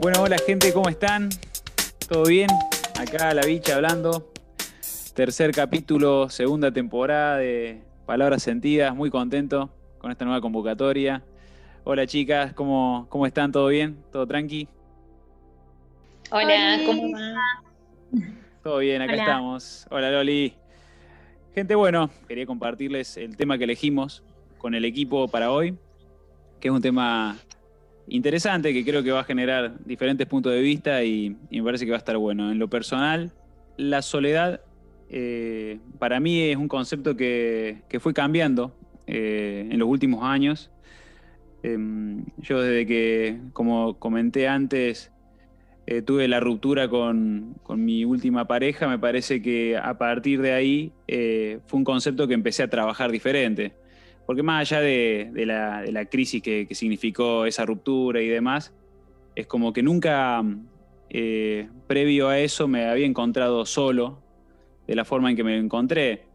Bueno, hola gente, ¿cómo están? ¿Todo bien? Acá la bicha hablando. Tercer capítulo, segunda temporada de Palabras Sentidas. Muy contento con esta nueva convocatoria. Hola chicas, ¿cómo, cómo están? ¿Todo bien? ¿Todo tranqui? Hola, ¿cómo va? Todo bien, acá estamos. Hola Loli. Gente, bueno, quería compartirles el tema que elegimos con el equipo para hoy, que es un tema interesante que creo que va a generar diferentes puntos de vista y, me parece que va a estar bueno. En lo personal, la soledad eh, para mí es un concepto que, fue cambiando eh, en los últimos años. Em, yo desde que, como comenté antes, eh, tuve la ruptura con, mi última pareja, me parece que a partir de ahí fue un concepto que empecé a trabajar diferente. Porque más allá de, la, crisis que, significó esa ruptura y demás, es como que nunca eh, previo a eso me había encontrado solo de la forma en que me encontré.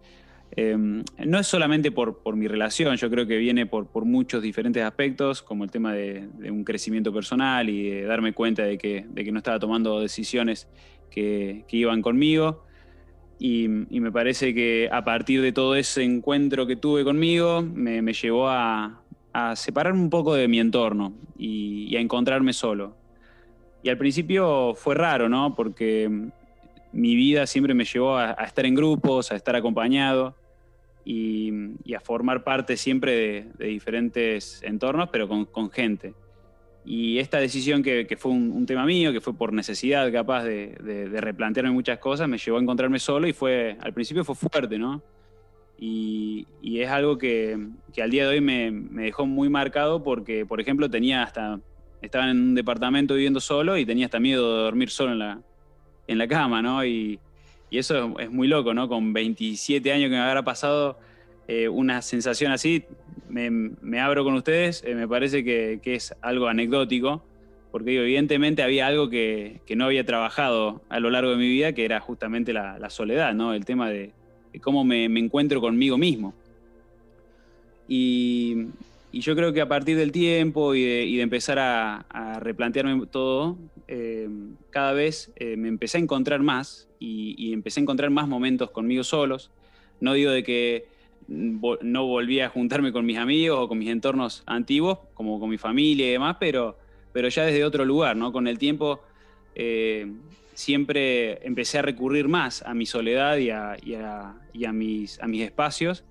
Em, no es solamente por, mi relación, yo creo que viene por, muchos diferentes aspectos, como el tema de, un crecimiento personal y de darme cuenta de que, no estaba tomando decisiones que, iban conmigo. Y, me parece que a partir de todo ese encuentro que tuve conmigo, me, llevó a, separarme un poco de mi entorno y, a encontrarme solo. Y al principio fue raro, ¿no? Porque mi vida siempre me llevó a estar en grupos, a estar acompañado y, a formar parte siempre de, diferentes entornos, pero con, gente. Y esta decisión que, fue un, tema mío, que fue por necesidad capaz de, replantearme muchas cosas, me llevó a encontrarme solo y fue, al principio fue fuerte, ¿no? Y, es algo que, al día de hoy me, dejó muy marcado porque, por ejemplo, tenía hasta, estaba en un departamento viviendo solo y tenía hasta miedo de dormir solo en la, en la cama, ¿no? Y, eso es muy loco, ¿no? Con 27 años que me habrá pasado eh, una sensación así, me, abro con ustedes, eh, me parece que, es algo anecdótico, porque evidentemente había algo que, no había trabajado a lo largo de mi vida, que era justamente la, soledad, ¿no? El tema de, cómo me, encuentro conmigo mismo. Y, yo creo que a partir del tiempo y de, empezar a, replantearme todo, eh, cada vez me empecé a encontrar más y, empecé a encontrar más momentos conmigo solos. No digo de que no volví a juntarme con mis amigos o con mis entornos antiguos, como con mi familia y demás, pero, pero ya desde otro lugar, ¿no? Con el tiempo eh, siempre empecé a recurrir más a mi soledad y a, a, mis, a mis espacios,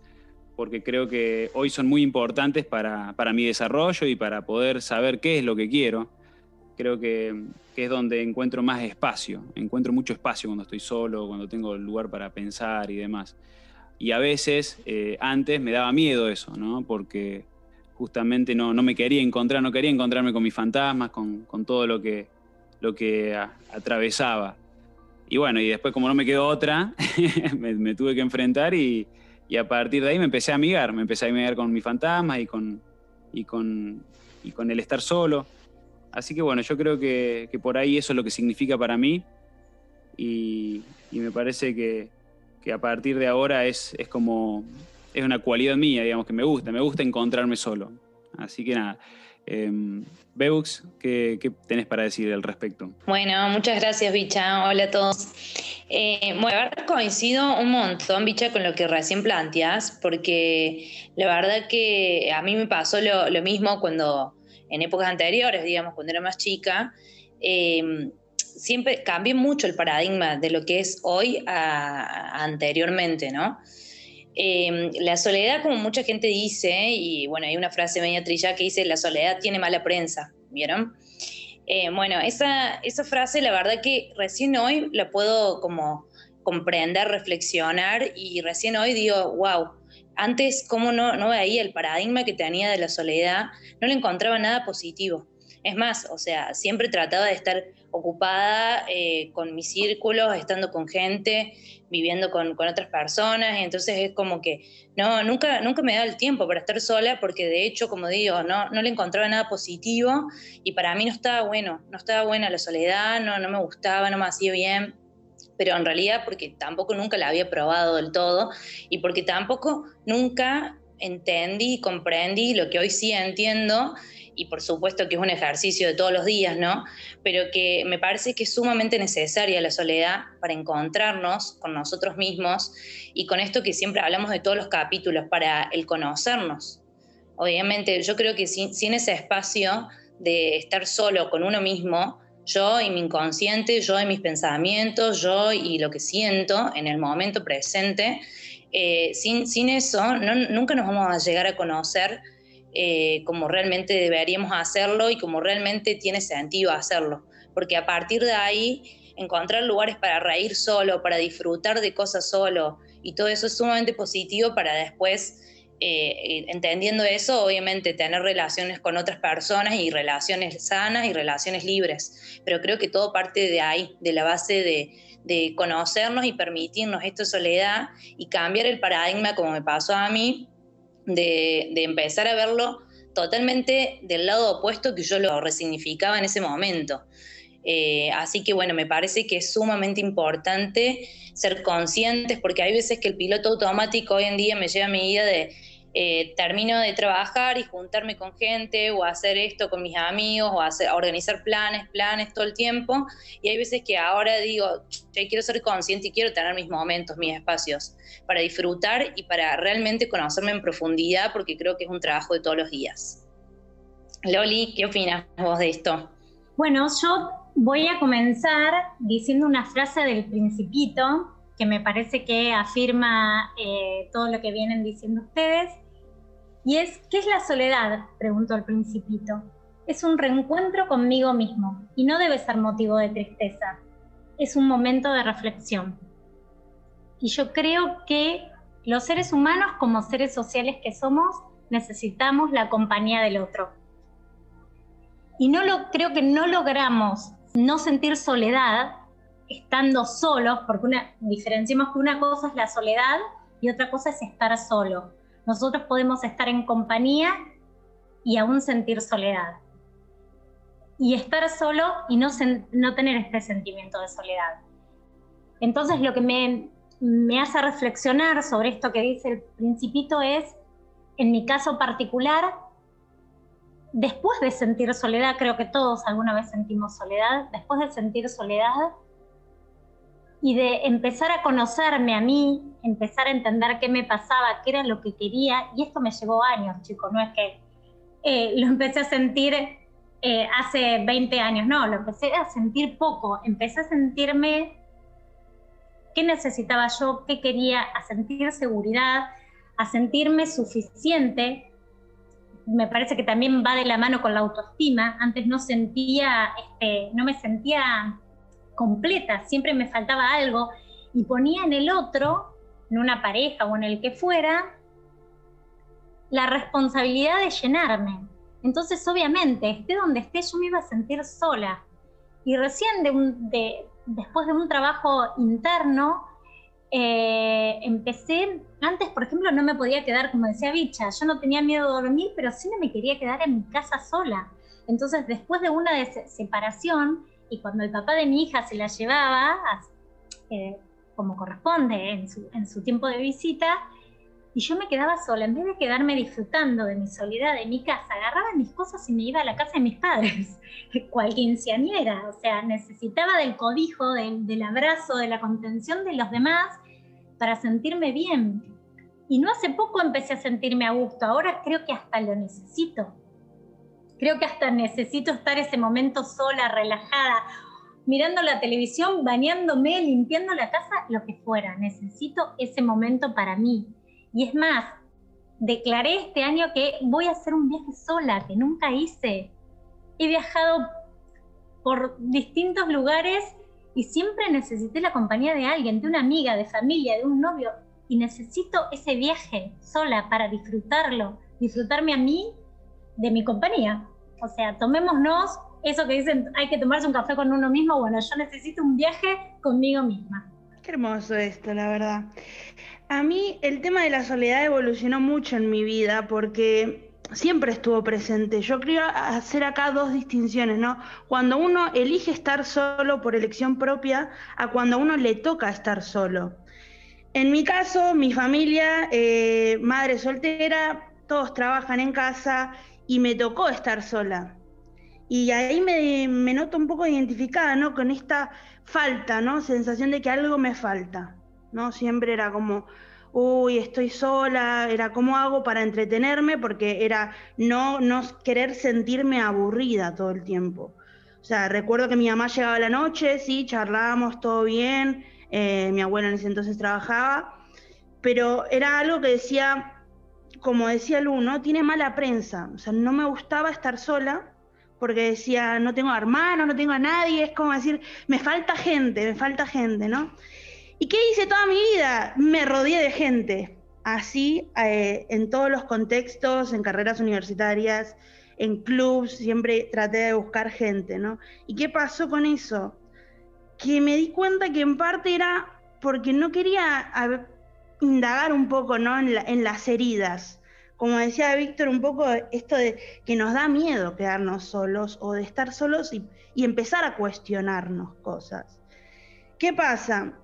porque creo que hoy son muy importantes para, para mi desarrollo y para poder saber qué es lo que quiero creo que, es donde encuentro más espacio. Encuentro mucho espacio cuando estoy solo, cuando tengo lugar para pensar y demás. Y a veces, eh, antes me daba miedo eso, ¿no? Porque justamente no, no, me quería encontrar, no quería encontrarme con mis fantasmas, con, todo lo que, lo que atravesaba. Y bueno, y después como no me quedó otra, me, tuve que enfrentar y, y, a partir de ahí me empecé a amigar, me empecé a amigar con mis fantasmas y con, y con, y con el estar solo. Así que bueno, yo creo que, por ahí eso es lo que significa para mí y, me parece que, a partir de ahora es, es, como, es una cualidad mía, digamos, que me gusta, me gusta encontrarme solo. Así que nada, eh, Beux, ¿qué, tenés para decir al respecto? Bueno, muchas gracias, Bicha. Hola a todos. Eh, bueno, coincido un montón, Bicha, con lo que recién planteas, porque la verdad que a mí me pasó lo mismo cuando en épocas anteriores, digamos, cuando era más chica, em, siempre cambió mucho el paradigma de lo que es hoy a, anteriormente, ¿no? Em, la soledad, como mucha gente dice, y bueno, hay una frase media trilla que dice, la soledad tiene mala prensa, ¿vieron? Eh, bueno, esa, esa frase la verdad que recién hoy la puedo como comprender, reflexionar y recién hoy digo, wow, antes, como no, no veía el paradigma que tenía de la soledad, no le encontraba nada positivo. Es más, o sea, siempre trataba de estar ocupada eh, con mis círculos, estando con gente, viviendo con, otras personas, y entonces es como que no, nunca, nunca me daba el tiempo para estar sola, porque de hecho, como digo, no, no le encontraba nada positivo, y para mí no estaba bueno, no estaba buena la soledad, no, no me gustaba, no me hacía bien pero en realidad porque tampoco nunca la había probado del todo y porque tampoco nunca entendí y comprendí lo que hoy sí entiendo y por supuesto que es un ejercicio de todos los días, ¿no? Pero que me parece que es sumamente necesaria la soledad para encontrarnos con nosotros mismos y con esto que siempre hablamos de todos los capítulos, para el conocernos. Obviamente, yo creo que sin, sin ese espacio de estar solo con uno mismo, yo y mi inconsciente, yo y mis pensamientos, yo y lo que siento en el momento presente, eh, sin, sin, eso nunca nos vamos a llegar a conocer eh, como realmente deberíamos hacerlo y como realmente tiene sentido hacerlo. Porque a partir de ahí, encontrar lugares para reír solo, para disfrutar de cosas solo, y todo eso es sumamente positivo para después eh, entendiendo eso, obviamente tener relaciones con otras personas y relaciones sanas y relaciones libres. Pero creo que todo parte de ahí, de la base de, conocernos y permitirnos esta soledad y cambiar el paradigma como me pasó a mí, de, empezar a verlo totalmente del lado opuesto que yo lo resignificaba en ese momento. Eh, así que bueno, me parece que es sumamente importante ser conscientes porque hay veces que el piloto automático hoy en día me lleva a mi vida de eh, termino de trabajar y juntarme con gente o hacer esto con mis amigos o hacer, organizar planes, planes todo el tiempo. Y hay veces que ahora digo, quiero ser consciente y quiero tener mis momentos, mis espacios para disfrutar y para realmente conocerme en profundidad porque creo que es un trabajo de todos los días. Loli, ¿qué opinas vos de esto? Bueno, yo voy a comenzar diciendo una frase del principito que me parece que afirma eh, todo lo que vienen diciendo ustedes y es, ¿qué es la soledad? Preguntó el principito. Es un reencuentro conmigo mismo y no debe ser motivo de tristeza. Es un momento de reflexión. Y yo creo que los seres humanos, como seres sociales que somos, necesitamos la compañía del otro. Y no lo, creo que no logramos no sentir soledad estando solos, porque una, diferenciamos que una cosa es la soledad y otra cosa es estar solo nosotros podemos estar en compañía y aún sentir soledad. Y estar solo y no, tener este sentimiento de soledad. Entonces lo que me, me hace reflexionar sobre esto que dice el principito es, en mi caso particular, después de sentir soledad, creo que todos alguna vez sentimos soledad, después de sentir soledad, y de empezar a conocerme a mí, empezar a entender qué me pasaba, qué era lo que quería, y esto me llevó años, chicos, no es que eh, lo empecé a sentir eh, hace 20 años, no, lo empecé a sentir poco, empecé a sentirme qué necesitaba yo, qué quería, a sentir seguridad, a sentirme suficiente. Me parece que también va de la mano con la autoestima. Antes no sentía, este, no me sentía completa, siempre me faltaba algo y ponía en el otro, en una pareja o en el que fuera, la responsabilidad de llenarme. Entonces, obviamente, esté donde esté, yo me iba a sentir sola. Y recién, de después de un trabajo interno, eh, empecé, antes, por ejemplo, no me podía quedar, como decía Bicha, yo no tenía miedo de dormir, pero sí no me quería quedar en mi casa sola. Entonces, después de una separación, y cuando el papá de mi hija se la llevaba, eh, como corresponde en su, tiempo de visita, y yo me quedaba sola, en vez de quedarme disfrutando de mi soledad en mi casa, agarraba mis cosas y me iba a la casa de mis padres, cual quinceañera, o sea, necesitaba del cobijo, del, del, abrazo, de la contención de los demás para sentirme bien. Y no hace poco empecé a sentirme a gusto, ahora creo que hasta lo necesito. Creo que hasta necesito estar ese momento sola, relajada, mirando la televisión, bañándome, limpiando la casa, lo que fuera. Necesito ese momento para mí. Y es más, declaré este año que voy a hacer un viaje sola, que nunca hice. He viajado por distintos lugares y siempre necesité la compañía de alguien, de una amiga, de familia, de un novio. Y necesito ese viaje sola para disfrutarlo, disfrutarme a mí de mi compañía. O sea, tomémonos eso que dicen, hay que tomarse un café con uno mismo. Bueno, yo necesito un viaje conmigo misma. Qué hermoso esto, la verdad. A mí el tema de la soledad evolucionó mucho en mi vida porque siempre estuvo presente. Yo quería hacer acá dos distinciones, ¿no? Cuando uno elige estar solo por elección propia a cuando uno le toca estar solo. En mi caso, mi familia, eh, madre soltera, todos trabajan en casa y me tocó estar sola. Y ahí me, me, noto un poco identificada, ¿no? Con esta falta, ¿no? Sensación de que algo me falta, ¿no? Siempre era como, uy, estoy sola, era cómo hago para entretenerme, porque era no, no querer sentirme aburrida todo el tiempo. O sea, recuerdo que mi mamá llegaba la noche, sí, charlábamos, todo bien, eh, mi abuela en ese entonces trabajaba, pero era algo que decía, como decía Lu, ¿no? Tiene mala prensa, o sea, no me gustaba estar sola, porque decía, no tengo hermanos, no tengo a nadie, es como decir, me falta gente, me falta gente, ¿no? ¿Y qué hice toda mi vida? Me rodeé de gente, así, eh, en todos los contextos, en carreras universitarias, en clubs, siempre traté de buscar gente, ¿no? ¿Y qué pasó con eso? Que me di cuenta que en parte era porque no quería indagar un poco, ¿no? En, las heridas. Como decía Víctor, un poco esto de que nos da miedo quedarnos solos o de estar solos y, empezar a cuestionarnos cosas. ¿Qué pasa?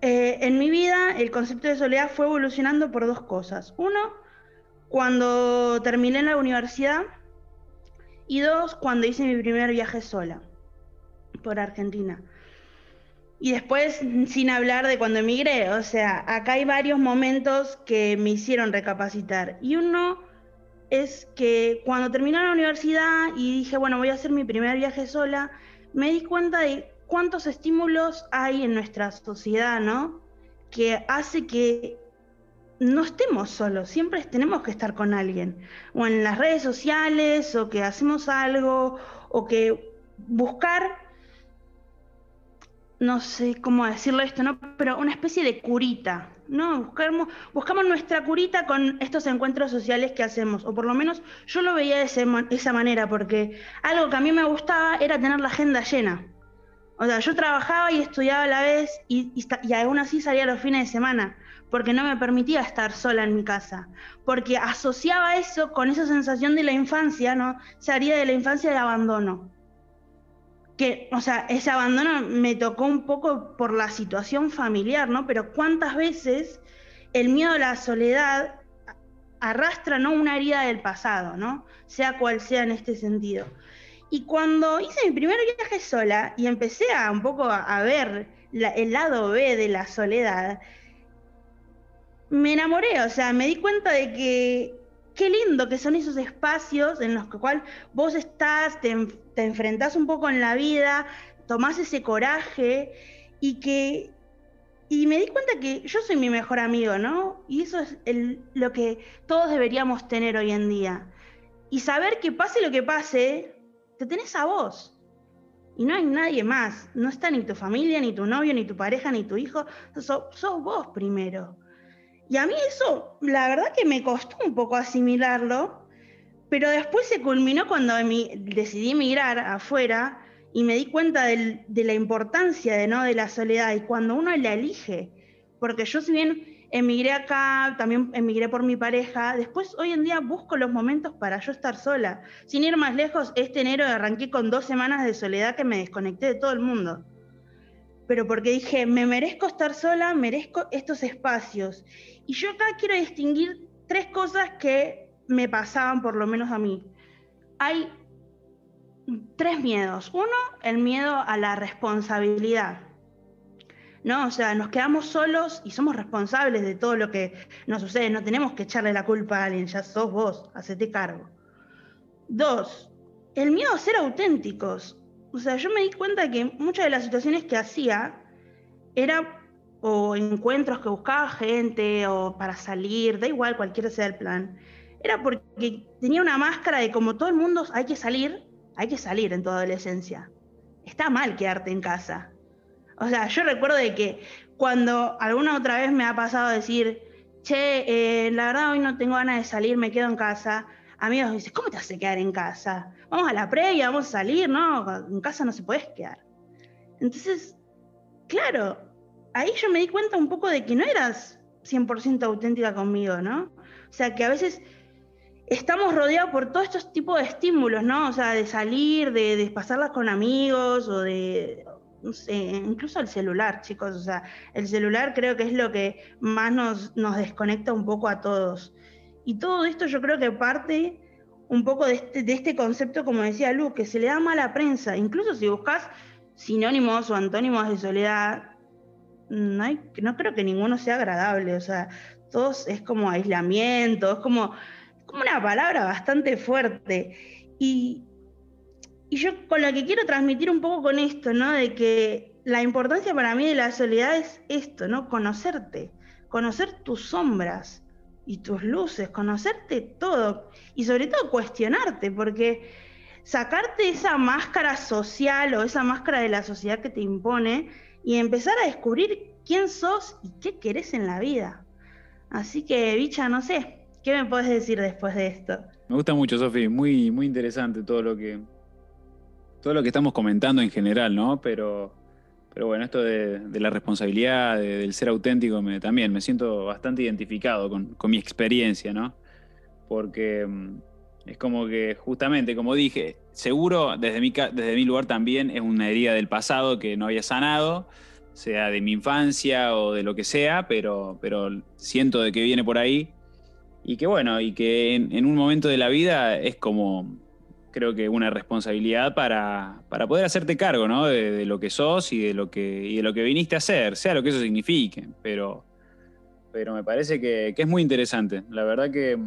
Eh, en mi vida el concepto de soledad fue evolucionando por dos cosas. Uno, cuando terminé la universidad, y dos, cuando hice mi primer viaje sola por Argentina. Y después, sin hablar de cuando emigré, o sea, acá hay varios momentos que me hicieron recapacitar. Y uno es que cuando terminé la universidad y dije, bueno, voy a hacer mi primer viaje sola, me di cuenta de cuántos estímulos hay en nuestra sociedad, ¿no? Que hace que no estemos solos, siempre tenemos que estar con alguien, o en las redes sociales, o que hacemos algo, o que buscar, no sé cómo decirlo esto, ¿no? Pero una especie de curita, ¿no? Buscamos, buscamos nuestra curita con estos encuentros sociales que hacemos, o por lo menos yo lo veía de, esa manera, porque algo que a mí me gustaba era tener la agenda llena. O sea, yo trabajaba y estudiaba a la vez y, y, y aún así salía los fines de semana porque no me permitía estar sola en mi casa, porque asociaba eso con esa sensación de la infancia, ¿no? Se haría de la infancia de abandono. Que, o sea, ese abandono me tocó un poco por la situación familiar, ¿no? Pero cuántas veces el miedo a la soledad arrastra, ¿no? Una herida del pasado, ¿no? Sea cual sea en este sentido. Y cuando hice mi primer viaje sola y empecé a un poco a, ver el lado B de la soledad, me enamoré, o sea, me di cuenta de que qué lindo que son esos espacios en los cuales vos estás, te, te enfrentás un poco en la vida, tomás ese coraje y que y me di cuenta que yo soy mi mejor amigo, ¿no? Y eso es lo que todos deberíamos tener hoy en día. Y saber que pase lo que pase, te tenés a vos. Y no hay nadie más. No está ni tu familia, ni tu novio, ni tu pareja, ni tu hijo. sos vos primero. Y a mí eso, la verdad que me costó un poco asimilarlo, pero después se culminó cuando decidí emigrar afuera y me di cuenta de la importancia de, ¿no? de la soledad y cuando uno la elige, porque yo si bien emigré acá, también emigré por mi pareja, después hoy en día busco los momentos para yo estar sola. Sin ir más lejos, este enero arranqué con dos semanas de soledad que me desconecté de todo el mundo pero porque dije, me merezco estar sola, merezco estos espacios. Y yo acá quiero distinguir tres cosas que me pasaban, por lo menos a mí. Hay tres miedos. Uno, el miedo a la responsabilidad. ¿No? O sea, nos quedamos solos y somos responsables de todo lo que nos sucede. No tenemos que echarle la culpa a alguien, ya sos vos, hacete cargo. Dos, el miedo a ser auténticos. O sea, yo me di cuenta que muchas de las situaciones que hacía era o encuentros que buscaba gente o para salir, da igual cualquiera sea el plan, era porque tenía una máscara de como todo el mundo hay que salir, hay que salir en tu adolescencia. Está mal quedarte en casa. O sea, yo recuerdo de que cuando alguna otra vez me ha pasado decir, che, eh, la verdad hoy no tengo ganas de salir, me quedo en casa, amigos dicen, ¿cómo te hace quedar en casa? Vamos a la previa, vamos a salir, ¿no? En casa no se puedes quedar. Entonces, claro, ahí yo me di cuenta un poco de que no eras 100% auténtica conmigo, ¿no? O sea, que a veces estamos rodeados por todos estos tipos de estímulos, ¿no? O sea, de salir, de, de pasarlas con amigos o de, no sé, incluso el celular, chicos. O sea, el celular creo que es lo que más nos, nos desconecta un poco a todos. Y todo esto yo creo que parte un poco de este, de este concepto, como decía Lu, que se le da mala prensa. Incluso si buscas sinónimos o antónimos de soledad, no, hay, no creo que ninguno sea agradable. O sea, todos es como aislamiento, es como, como una palabra bastante fuerte. Y, y yo con lo que quiero transmitir un poco con esto, ¿no? De que la importancia para mí de la soledad es esto, ¿no? Conocerte, conocer tus sombras y tus luces, conocerte todo y sobre todo cuestionarte, porque sacarte esa máscara social o esa máscara de la sociedad que te impone y empezar a descubrir quién sos y qué querés en la vida. Así que, bicha, no sé, ¿qué me puedes decir después de esto? Me gusta mucho, Sofi, muy, muy interesante todo lo que todo lo que estamos comentando en general, ¿no? Pero, pero bueno, esto de, la responsabilidad, del ser auténtico, me, también me siento bastante identificado con, mi experiencia, ¿no? Porque mm, es como que justamente, como dije, seguro desde mi, desde mi lugar también es una herida del pasado que no había sanado, sea de mi infancia o de lo que sea, pero, pero siento de que viene por ahí y que bueno, y que en, un momento de la vida es como, creo que una responsabilidad para, poder hacerte cargo ¿no? de, lo que sos y de lo que, de lo que viniste a hacer, sea lo que eso signifique, pero, pero me parece que, que es muy interesante, la verdad que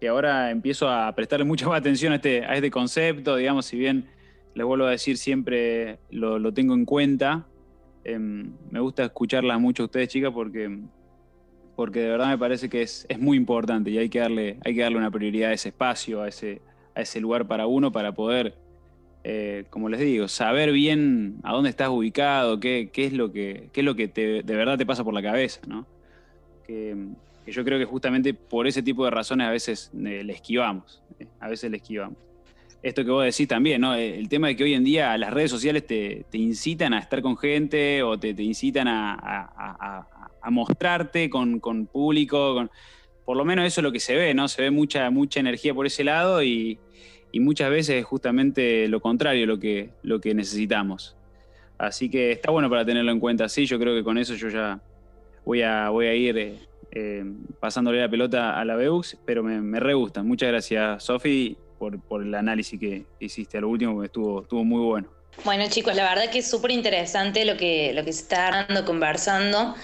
que ahora empiezo a prestarle mucha más atención a este, a este concepto, digamos, si bien les vuelvo a decir siempre lo, tengo en cuenta, em, me gusta escucharlas mucho a ustedes, chicas, porque, porque de verdad me parece que es, muy importante y hay que, darle, hay que darle una prioridad a ese espacio, a ese, a ese lugar para uno, para poder, eh, como les digo, saber bien a dónde estás ubicado, qué, qué es lo que, qué es lo que de verdad te pasa por la cabeza, ¿no? Que, yo creo que justamente por ese tipo de razones a veces eh, le esquivamos, eh, a veces le esquivamos. Esto que vos decís también, ¿no? El tema de que hoy en día las redes sociales te, incitan a estar con gente o te, incitan a, mostrarte con, público, por lo menos eso es lo que se ve, ¿no? Se ve mucha, mucha energía por ese lado y, muchas veces es justamente lo contrario lo que, lo que necesitamos. Así que está bueno para tenerlo en cuenta. Sí, yo creo que con eso yo ya voy a, voy a ir eh, pasándole la pelota a la Beux, pero me, re gusta. Muchas gracias, Sofi, por, el análisis que hiciste a lo último, que estuvo, estuvo muy bueno. Bueno, chicos, la verdad que es súper interesante lo que, lo que se está dando, conversando.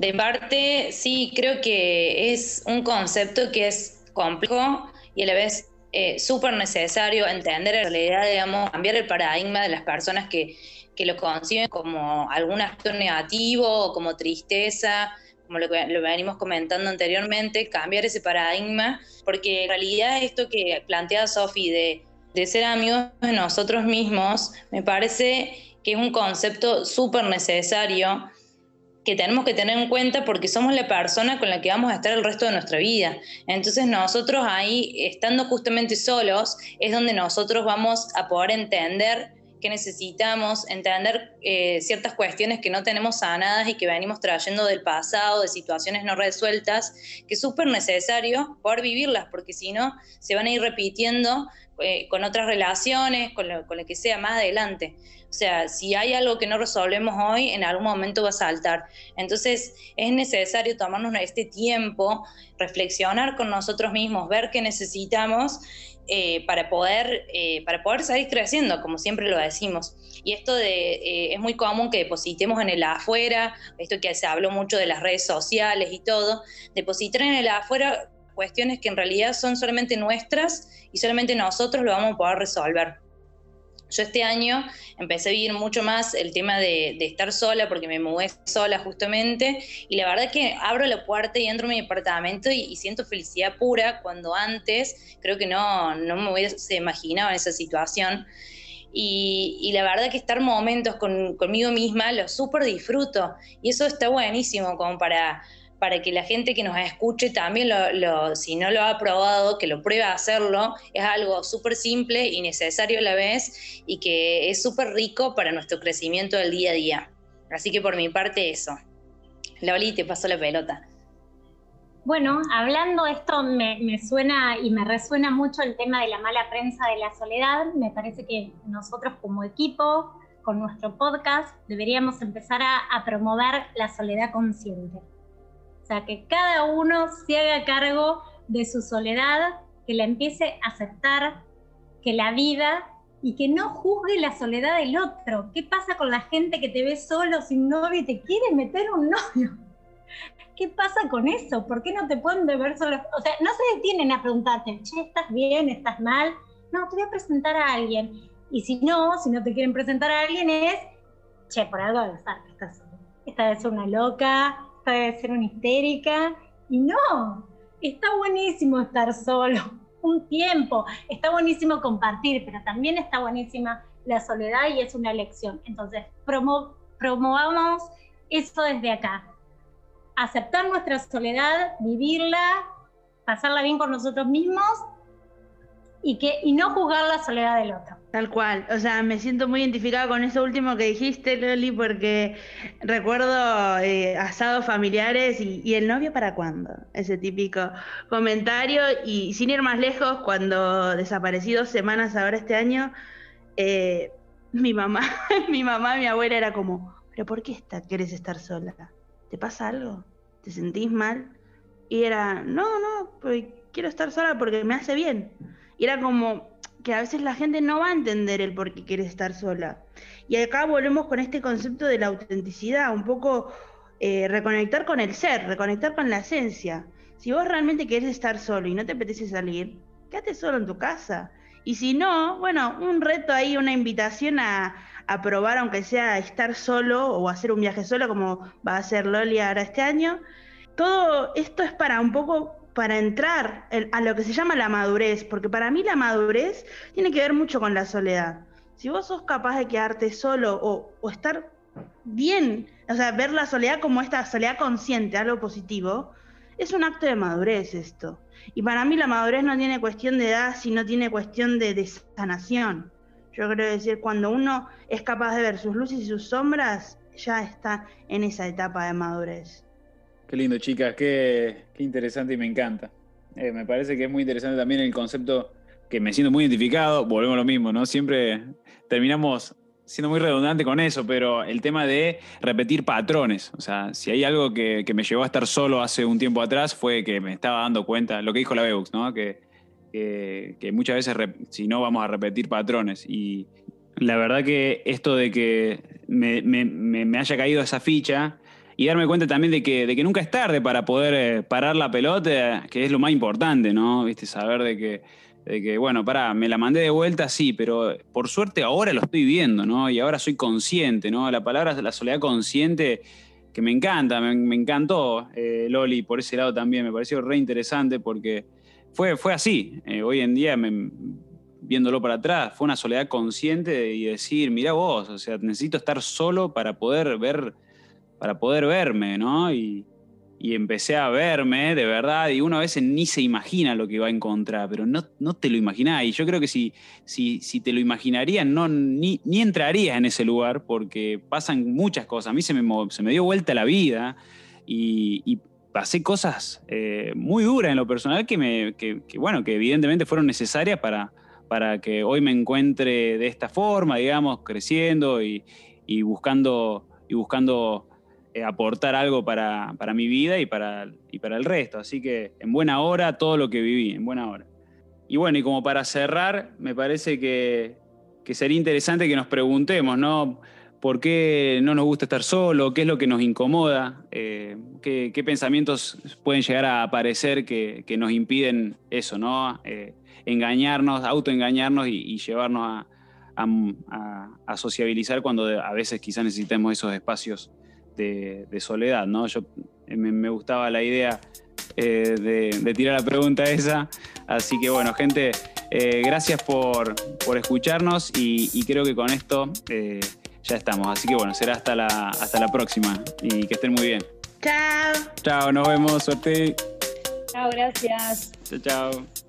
De parte, sí, creo que es un concepto que es complejo y a la vez eh, súper necesario entender en realidad, digamos, cambiar el paradigma de las personas que, que lo conciben como algún acto negativo o como tristeza como lo, lo venimos comentando anteriormente, cambiar ese paradigma, porque en realidad esto que plantea Sofi de, de ser amigos de nosotros mismos, me parece que es un concepto súper necesario que tenemos que tener en cuenta porque somos la persona con la que vamos a estar el resto de nuestra vida. Entonces nosotros ahí, estando justamente solos, es donde nosotros vamos a poder entender que necesitamos, entender eh, ciertas cuestiones que no tenemos sanadas y que venimos trayendo del pasado, de situaciones no resueltas, que es súper necesario poder vivirlas, porque si no, se van a ir repitiendo eh, con otras relaciones, con lo, con lo que sea más adelante. O sea, si hay algo que no resolvemos hoy, en algún momento va a saltar. Entonces, es necesario tomarnos este tiempo, reflexionar con nosotros mismos, ver qué necesitamos eh, para, poder, eh, para poder seguir creciendo, como siempre lo decimos. Y esto de, eh, es muy común que depositemos en el afuera, esto que se habló mucho de las redes sociales y todo, depositar en el afuera cuestiones que en realidad son solamente nuestras y solamente nosotros lo vamos a poder resolver. Yo este año empecé a vivir mucho más el tema de, estar sola porque me mudé sola justamente y la verdad que abro la puerta y entro a mi departamento y, siento felicidad pura cuando antes creo que no, no me hubiese imaginado en esa situación. Y, la verdad que estar momentos conmigo misma lo súper disfruto y eso está buenísimo como para para que la gente que nos escuche también, lo, si no lo ha probado, que lo pruebe a hacerlo. Es algo súper simple y necesario a la vez y que es súper rico para nuestro crecimiento del día a día. Así que por mi parte eso. Loli, te paso la pelota. Bueno, hablando esto me, me, suena y me resuena mucho el tema de la mala prensa de la soledad. Me parece que nosotros como equipo, con nuestro podcast, deberíamos empezar a promover la soledad consciente sea, que cada uno se haga cargo de su soledad que la empiece a aceptar, que la vida y que no juzgue la soledad del otro. ¿Qué pasa con la gente que te ve solo, sin novio y te quiere meter un novio? ¿Qué pasa con eso? ¿Por qué no te pueden ver solo? O sea, no se detienen a preguntarte, che, ¿estás bien? ¿Estás mal? No, te voy a presentar a alguien. Y si no, si no te quieren presentar a alguien es, che, por algo de estar que estás. Esta ser una loca, esta debe ser una histérica. Y no, está buenísimo estar solo un tiempo. Está buenísimo compartir, pero también está buenísima la soledad y es una elección. Entonces, promovamos eso desde acá. Aceptar nuestra soledad, vivirla, pasarla bien con nosotros mismos y, que, y no juzgar la soledad del otro. Tal cual, o sea, me siento muy identificada con eso último que dijiste, Loli, porque recuerdo eh, asados familiares y, el novio para cuándo, ese típico comentario, y sin ir más lejos, cuando desaparecí dos semanas ahora este año, eh, mi mamá, mi mamá, mi abuela era como, pero ¿por qué está, quieres estar sola? ¿Te pasa algo? ¿Te sentís mal? Y era, no, no, quiero estar sola porque me hace bien. Y era como, que a veces la gente no va a entender el por qué quiere estar sola. Y acá volvemos con este concepto de la autenticidad, un poco eh, reconectar con el ser, reconectar con la esencia. Si vos realmente querés estar solo y no te apetece salir, quédate solo en tu casa. Y si no, bueno, un reto ahí, una invitación a, a probar, aunque sea estar solo o hacer un viaje solo, como va a hacer Loli ahora este año. Todo esto es para un poco para entrar a lo que se llama la madurez, porque para mí la madurez tiene que ver mucho con la soledad. Si vos sos capaz de quedarte solo o, estar bien, o sea, ver la soledad como esta soledad consciente, algo positivo, es un acto de madurez esto. Y para mí la madurez no tiene cuestión de edad, sino tiene cuestión de, de sanación. Yo creo decir, cuando uno es capaz de ver sus luces y sus sombras, ya está en esa etapa de madurez. Qué lindo, chicas, qué, interesante y me encanta. Eh, me parece que es muy interesante también el concepto que me siento muy identificado, volvemos a lo mismo, ¿no? Siempre terminamos siendo muy redundante con eso, pero el tema de repetir patrones. O sea, si hay algo que, me llevó a estar solo hace un tiempo atrás fue que me estaba dando cuenta, lo que dijo la Beux, ¿no? Que, que, muchas veces, si no, vamos a repetir patrones. Y la verdad que esto de que me, me haya caído esa ficha y darme cuenta también de que, de que nunca es tarde para poder eh, parar la pelota, que es lo más importante, ¿no? ¿Viste? Saber de que, de que, bueno, pará, me la mandé de vuelta, sí, pero por suerte ahora lo estoy viendo, ¿no? Y ahora soy consciente, ¿no? La palabra la soledad consciente, que me encanta, me, encantó, eh, Loli, por ese lado también, me pareció re interesante porque fue, fue así. Eh, hoy en día, viéndolo para atrás, fue una soledad consciente y decir, mira vos, o sea, necesito estar solo para poder ver para poder verme, ¿no? Y, empecé a verme de verdad y uno a veces ni se imagina lo que va a encontrar, pero no, no te lo imaginás. Y yo creo que si, si, si te lo imaginarías, no, ni, ni, entrarías en ese lugar porque pasan muchas cosas. A mí se me, se me dio vuelta la vida y, pasé cosas eh, muy duras en lo personal que, me, que, bueno, que evidentemente fueron necesarias para, para que hoy me encuentre de esta forma, digamos, creciendo y, y buscando, y buscando eh, aportar algo para, mi vida y para, y para el resto. Así que en buena hora todo lo que viví, en buena hora. Y bueno, y como para cerrar, me parece que, sería interesante que nos preguntemos, ¿no? ¿Por qué no nos gusta estar solo? ¿Qué es lo que nos incomoda? Eh, ¿qué, pensamientos pueden llegar a aparecer que, nos impiden eso, ¿no? Eh, engañarnos, autoengañarnos y, y llevarnos a, a, sociabilizar cuando a veces quizás necesitemos esos espacios de, soledad, ¿no? Yo eh, me, gustaba la idea eh, de, tirar la pregunta esa. Así que bueno, gente, eh, gracias por, escucharnos y, creo que con esto ya estamos. Así que bueno, será hasta la, hasta la próxima y que estén muy bien. Chao. Chao, nos vemos, suerte. Chao, gracias. Chao, chao.